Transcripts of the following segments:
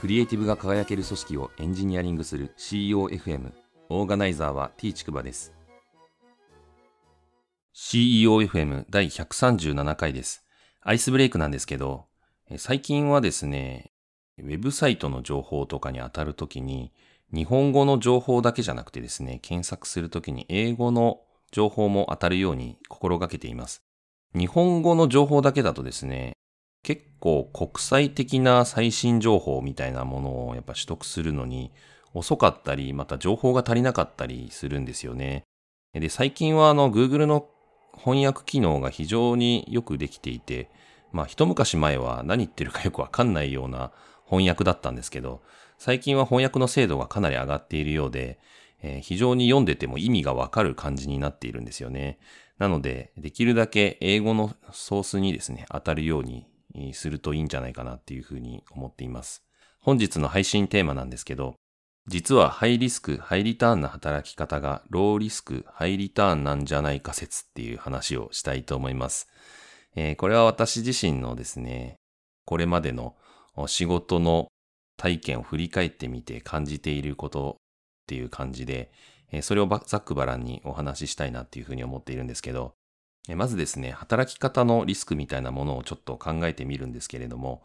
クリエイティブが輝ける組織をエンジニアリングする CEOFM オーガナイザーは T ちくばです。CEOFM 第137回です。アイスブレイクなんですけど最近はですねウェブサイトの情報とかに当たるときに日本語の情報だけじゃなくてですね検索するときに英語の情報も当たるように心がけています。日本語の情報だけだとですね結構国際的な最新情報みたいなものをやっぱ取得するのに遅かったり、また情報が足りなかったりするんですよね。で、最近はあの Google の翻訳機能が非常によくできていて、まあ一昔前は何言ってるかよくわかんないような翻訳だったんですけど、最近は翻訳の精度がかなり上がっているようで、えー、非常に読んでても意味がわかる感じになっているんですよね。なので、できるだけ英語のソースにですね、当たるようにするといいんじゃないかなっていうふうに思っています。本日の配信テーマなんですけど、実はハイリスク、ハイリターンな働き方がローリスク、ハイリターンなんじゃないか説っていう話をしたいと思います。えー、これは私自身のですね、これまでの仕事の体験を振り返ってみて感じていることっていう感じで、それをざっくばらんにお話ししたいなっていうふうに思っているんですけど、まずですね、働き方のリスクみたいなものをちょっと考えてみるんですけれども、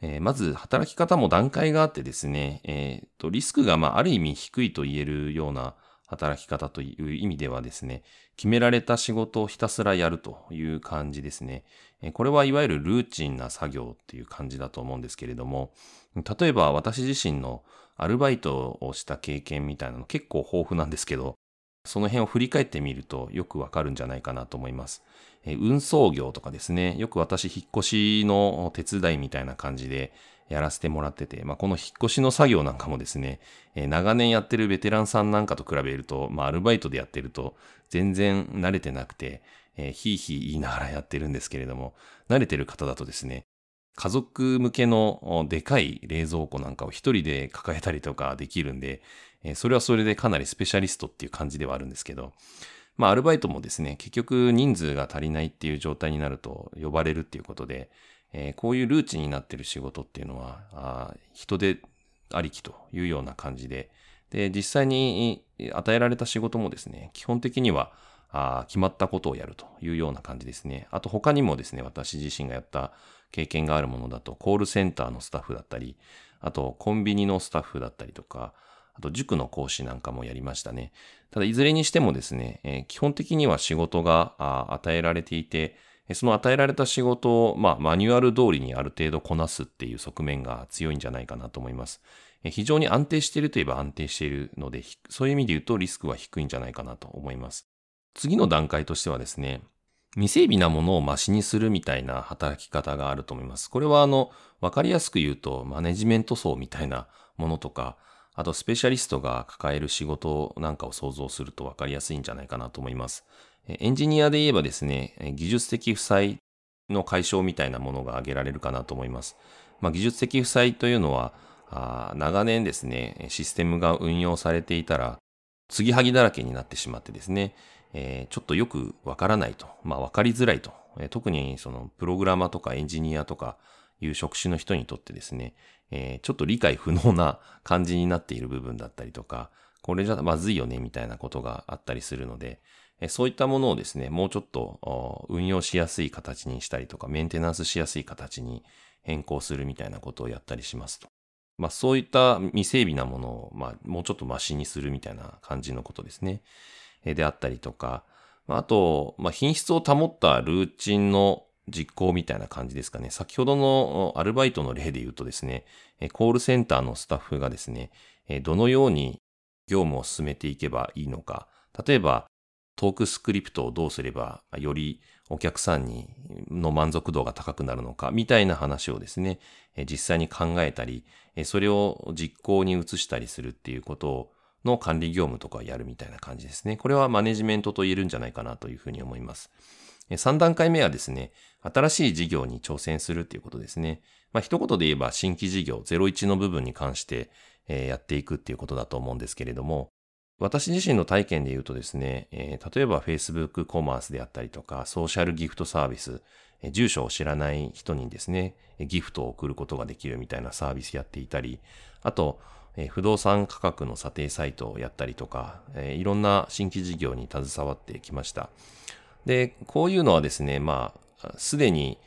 えー、まず働き方も段階があってですね、えー、とリスクがまあある意味低いと言えるような働き方という意味ではですね、決められた仕事をひたすらやるという感じですね。これはいわゆるルーチンな作業っていう感じだと思うんですけれども、例えば私自身のアルバイトをした経験みたいなの結構豊富なんですけど、その辺を振り返ってみるとよくわかるんじゃないかなと思います。え運送業とかですね、よく私引っ越しの手伝いみたいな感じでやらせてもらってて、まあ、この引っ越しの作業なんかもですね、え長年やってるベテランさんなんかと比べると、まあ、アルバイトでやってると全然慣れてなくて、えー、ひいひい言いながらやってるんですけれども、慣れてる方だとですね、家族向けのでかい冷蔵庫なんかを一人で抱えたりとかできるんで、えそれはそれでかなりスペシャリストっていう感じではあるんですけど、まあアルバイトもですね、結局人数が足りないっていう状態になると呼ばれるっていうことで、えー、こういうルーチンになってる仕事っていうのは、あ人手ありきというような感じで、で、実際に与えられた仕事もですね、基本的にはあ決まったことをやるというような感じですね。あと他にもですね、私自身がやった経験があるものだと、コールセンターのスタッフだったり、あとコンビニのスタッフだったりとか、あと塾の講師なんかもやりましたね。ただいずれにしてもですね、えー、基本的には仕事が与えられていて、その与えられた仕事を、まあ、マニュアル通りにある程度こなすっていう側面が強いんじゃないかなと思います。非常に安定しているといえば安定しているので、そういう意味で言うとリスクは低いんじゃないかなと思います。次の段階としてはですね、未整備なものをマシにするみたいな働き方があると思います。これはあの、わかりやすく言うと、マネジメント層みたいなものとか、あとスペシャリストが抱える仕事なんかを想像すると分かりやすいんじゃないかなと思います。エンジニアで言えばですね、技術的負債の解消みたいなものが挙げられるかなと思います。まあ、技術的負債というのは、あ長年ですね、システムが運用されていたら、継ぎはぎだらけになってしまってですね、えー、ちょっとよくわからないと、まあわかりづらいと、えー、特にそのプログラマーとかエンジニアとかいう職種の人にとってですね、えー、ちょっと理解不能な感じになっている部分だったりとか、これじゃまずいよねみたいなことがあったりするので、えそういったものをですね、もうちょっと運用しやすい形にしたりとか、メンテナンスしやすい形に変更するみたいなことをやったりしますと。まあそういった未整備なものを、まあもうちょっとマシにするみたいな感じのことですね。えであったりとか、あと、まあ品質を保ったルーチンの実行みたいな感じですかね。先ほどのアルバイトの例で言うとですね、コールセンターのスタッフがですね、どのように業務を進めていけばいいのか。例えば、トークスクリプトをどうすればよりお客さんにの満足度が高くなるのかみたいな話をですね、実際に考えたり、それを実行に移したりするっていうことの管理業務とかをやるみたいな感じですね。これはマネジメントと言えるんじゃないかなというふうに思います。3段階目はですね、新しい事業に挑戦するっていうことですね。まあ、一言で言えば新規事業01の部分に関して、やっていくっていうことだと思うんですけれども、私自身の体験で言うとですね、例えば Facebook コマースであったりとか、ソーシャルギフトサービス、住所を知らない人にですね、ギフトを送ることができるみたいなサービスやっていたり、あと、不動産価格の査定サイトをやったりとか、いろんな新規事業に携わってきました。で、こういうのはですね、まあ、すでに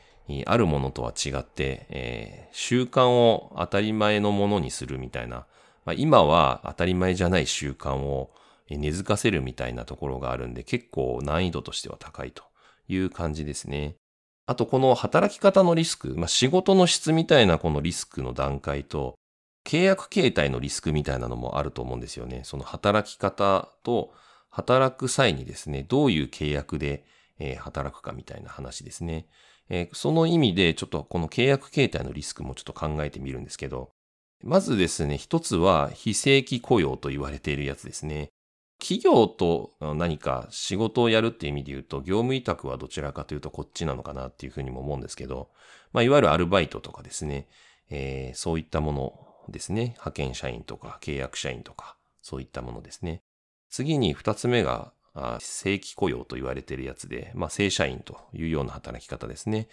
あるものとは違って、えー、習慣を当たり前のものにするみたいな、まあ、今は当たり前じゃない習慣を根付かせるみたいなところがあるんで、結構難易度としては高いという感じですね。あと、この働き方のリスク、まあ、仕事の質みたいなこのリスクの段階と、契約形態のリスクみたいなのもあると思うんですよね。その働き方と働く際にですね、どういう契約で、え、働くかみたいな話ですね。え、その意味でちょっとこの契約形態のリスクもちょっと考えてみるんですけど、まずですね、一つは非正規雇用と言われているやつですね。企業と何か仕事をやるっていう意味で言うと、業務委託はどちらかというとこっちなのかなっていうふうにも思うんですけど、まあ、いわゆるアルバイトとかですね、えー、そういったものですね。派遣社員とか契約社員とか、そういったものですね。次に二つ目が、正規雇用と言われているやつで、まあ、正社員というような働き方ですね。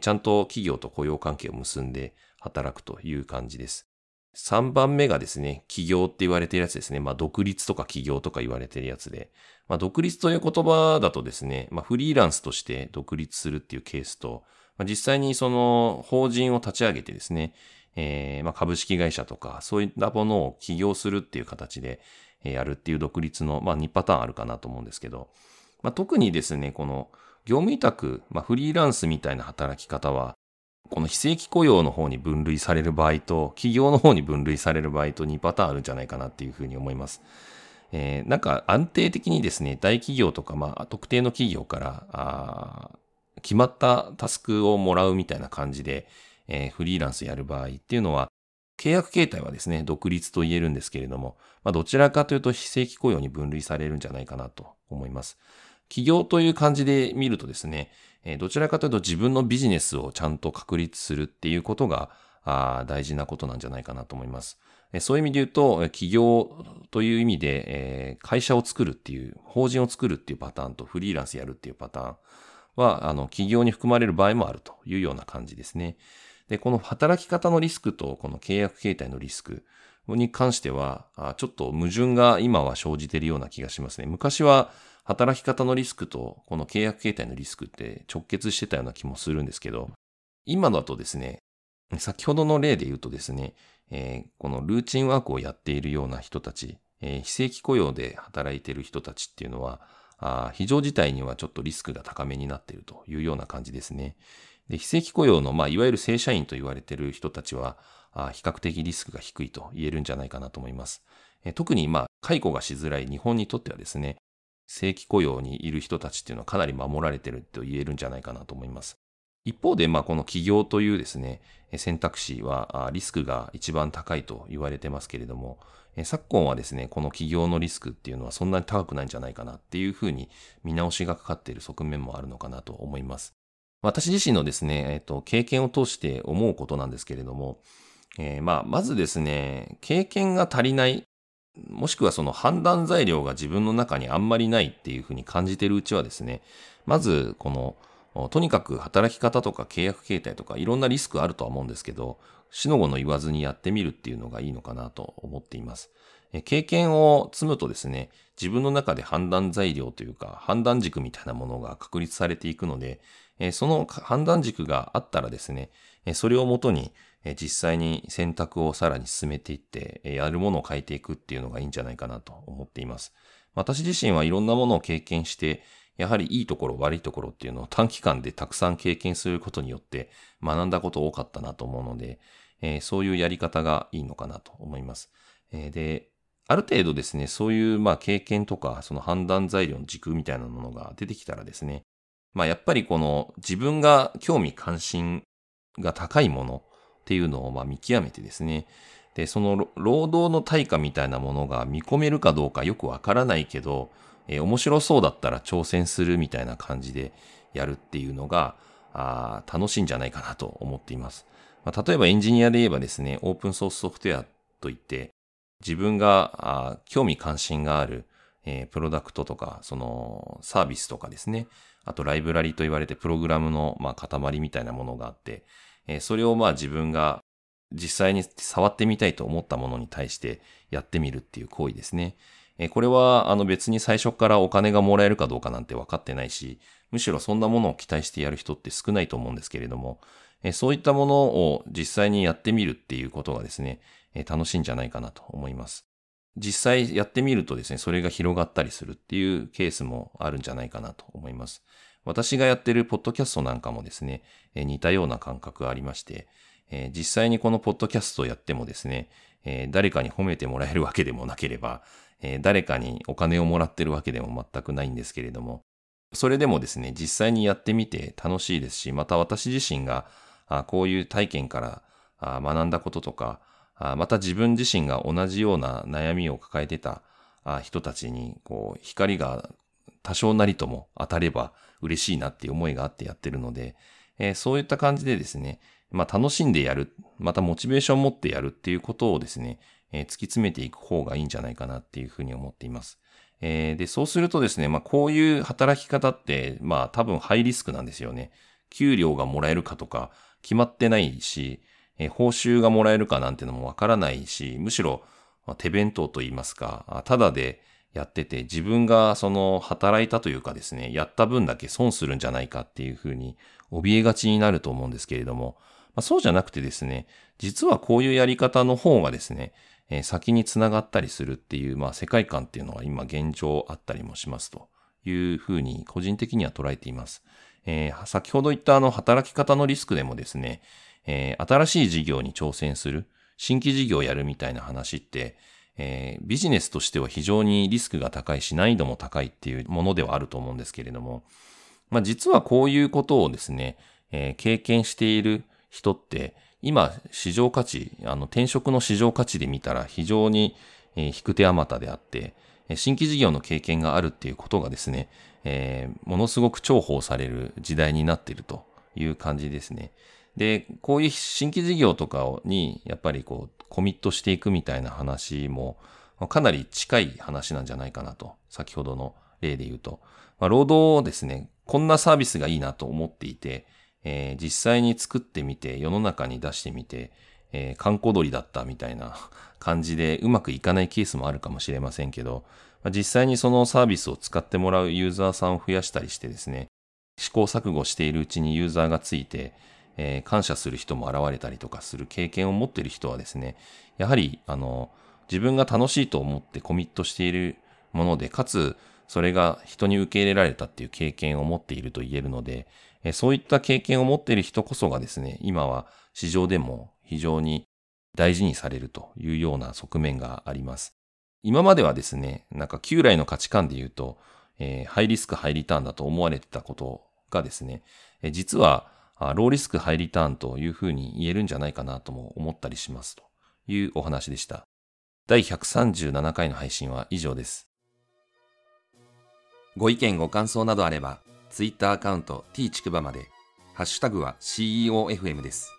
ちゃんと企業と雇用関係を結んで働くという感じです。3番目がですね、起業って言われているやつですね。まあ、独立とか起業とか言われているやつで。まあ、独立という言葉だとですね、まあ、フリーランスとして独立するっていうケースと、まあ、実際にその法人を立ち上げてですね、えー、まあ、株式会社とか、そういったものを起業するっていう形で、やるっていう独立の、まあ、2パターンあるかなと思うんですけど、まあ、特にですね、この業務委託、まあ、フリーランスみたいな働き方は、この非正規雇用の方に分類される場合と、企業の方に分類される場合と2パターンあるんじゃないかなっていうふうに思います。えー、なんか安定的にですね、大企業とか、まあ、特定の企業から、あ決まったタスクをもらうみたいな感じで、えー、フリーランスやる場合っていうのは、契約形態はですね、独立と言えるんですけれども、まあ、どちらかというと非正規雇用に分類されるんじゃないかなと思います。企業という感じで見るとですね、どちらかというと自分のビジネスをちゃんと確立するっていうことが大事なことなんじゃないかなと思います。そういう意味で言うと、企業という意味で、会社を作るっていう、法人を作るっていうパターンとフリーランスやるっていうパターンは、あの、企業に含まれる場合もあるというような感じですね。で、この働き方のリスクとこの契約形態のリスクに関しては、ちょっと矛盾が今は生じているような気がしますね。昔は働き方のリスクとこの契約形態のリスクって直結してたような気もするんですけど、今だとですね、先ほどの例で言うとですね、えー、このルーチンワークをやっているような人たち、えー、非正規雇用で働いている人たちっていうのは、あ非常事態にはちょっとリスクが高めになっているというような感じですね。で非正規雇用の、まあ、いわゆる正社員と言われている人たちは、あ比較的リスクが低いと言えるんじゃないかなと思います。え特に、まあ、解雇がしづらい日本にとってはですね、正規雇用にいる人たちっていうのはかなり守られてると言えるんじゃないかなと思います。一方で、まあ、この起業というですね、選択肢はリスクが一番高いと言われてますけれども、昨今はですね、この起業のリスクっていうのはそんなに高くないんじゃないかなっていうふうに見直しがかかっている側面もあるのかなと思います。私自身のですね、えっと、経験を通して思うことなんですけれども、えー、まあ、まずですね、経験が足りないもしくはその判断材料が自分の中にあんまりないっていうふうに感じているうちはですね、まずこの、とにかく働き方とか契約形態とかいろんなリスクあるとは思うんですけど、死の後の言わずにやってみるっていうのがいいのかなと思っています。経験を積むとですね、自分の中で判断材料というか判断軸みたいなものが確立されていくので、その判断軸があったらですね、それをもとに実際に選択をさらに進めていって、やるものを変えていくっていうのがいいんじゃないかなと思っています。私自身はいろんなものを経験して、やはりいいところ悪いところっていうのを短期間でたくさん経験することによって学んだこと多かったなと思うので、え、そういうやり方がいいのかなと思います。え、で、ある程度ですね、そういうまあ経験とかその判断材料の軸みたいなものが出てきたらですね、まあやっぱりこの自分が興味関心が高いものっていうのをまあ見極めてですね、で、その労働の対価みたいなものが見込めるかどうかよくわからないけど、えー、面白そうだったら挑戦するみたいな感じでやるっていうのが、あ楽しいんじゃないかなと思っています。まあ、例えばエンジニアで言えばですね、オープンソースソフトウェアといって、自分が興味関心がある、プロダクトとか、そのサービスとかですね、あとライブラリと言われてプログラムの塊みたいなものがあって、それをまあ自分が実際に触ってみたいと思ったものに対してやってみるっていう行為ですね。これはあの別に最初からお金がもらえるかどうかなんて分かってないし、むしろそんなものを期待してやる人って少ないと思うんですけれども、そういったものを実際にやってみるっていうことがですね、え楽しいんじゃないかなと思います。実際やってみるとですね、それが広がったりするっていうケースもあるんじゃないかなと思います。私がやってるポッドキャストなんかもですね、え似たような感覚がありまして、え実際にこのポッドキャストをやってもですね、え誰かに褒めてもらえるわけでもなければ、え誰かにお金をもらってるわけでも全くないんですけれども、それでもですね、実際にやってみて楽しいですし、また私自身があこういう体験からあ学んだこととか、また自分自身が同じような悩みを抱えてた人たちに、こう、光が多少なりとも当たれば嬉しいなっていう思いがあってやってるので、えー、そういった感じでですね、まあ楽しんでやる、またモチベーションを持ってやるっていうことをですね、えー、突き詰めていく方がいいんじゃないかなっていうふうに思っています。えー、で、そうするとですね、まあこういう働き方って、まあ多分ハイリスクなんですよね。給料がもらえるかとか決まってないし、えー、報酬がもらえるかなんてのもわからないし、むしろま手弁当と言いますか、ただでやってて、自分がその働いたというかですね、やった分だけ損するんじゃないかっていうふうに怯えがちになると思うんですけれども、まあ、そうじゃなくてですね、実はこういうやり方の方がですね、えー、先につながったりするっていう、まあ、世界観っていうのは今現状あったりもしますというふうに個人的には捉えています。えー、先ほど言ったあの働き方のリスクでもですね、えー、新しい事業に挑戦する、新規事業をやるみたいな話って、えー、ビジネスとしては非常にリスクが高いし難易度も高いっていうものではあると思うんですけれども、まあ実はこういうことをですね、えー、経験している人って、今市場価値、あの転職の市場価値で見たら非常に、えー、引く手あまたであって、新規事業の経験があるっていうことがですね、えー、ものすごく重宝される時代になっているという感じですね。で、こういう新規事業とかにやっぱりこうコミットしていくみたいな話もかなり近い話なんじゃないかなと。先ほどの例で言うと。まあ、労働をですね、こんなサービスがいいなと思っていて、えー、実際に作ってみて世の中に出してみて、えー、観光鳥だったみたいな 感じでうまくいかないケースもあるかもしれませんけど、まあ、実際にそのサービスを使ってもらうユーザーさんを増やしたりしてですね、試行錯誤しているうちにユーザーがついて、えー、感謝する人も現れたりとかする経験を持っている人はですね、やはり、あの、自分が楽しいと思ってコミットしているもので、かつ、それが人に受け入れられたっていう経験を持っていると言えるので、えそういった経験を持っている人こそがですね、今は市場でも非常に大事にされるというような側面があります。今まではですね、なんか旧来の価値観で言うと、えー、ハイリスクハイリターンだと思われてたことがですね、え実はローリスクハイリターンというふうに言えるんじゃないかなとも思ったりしますというお話でした。第137回の配信は以上です。ご意見ご感想などあれば、ツイッターアカウント t ちくばまで、ハッシュタグは CEOFM です。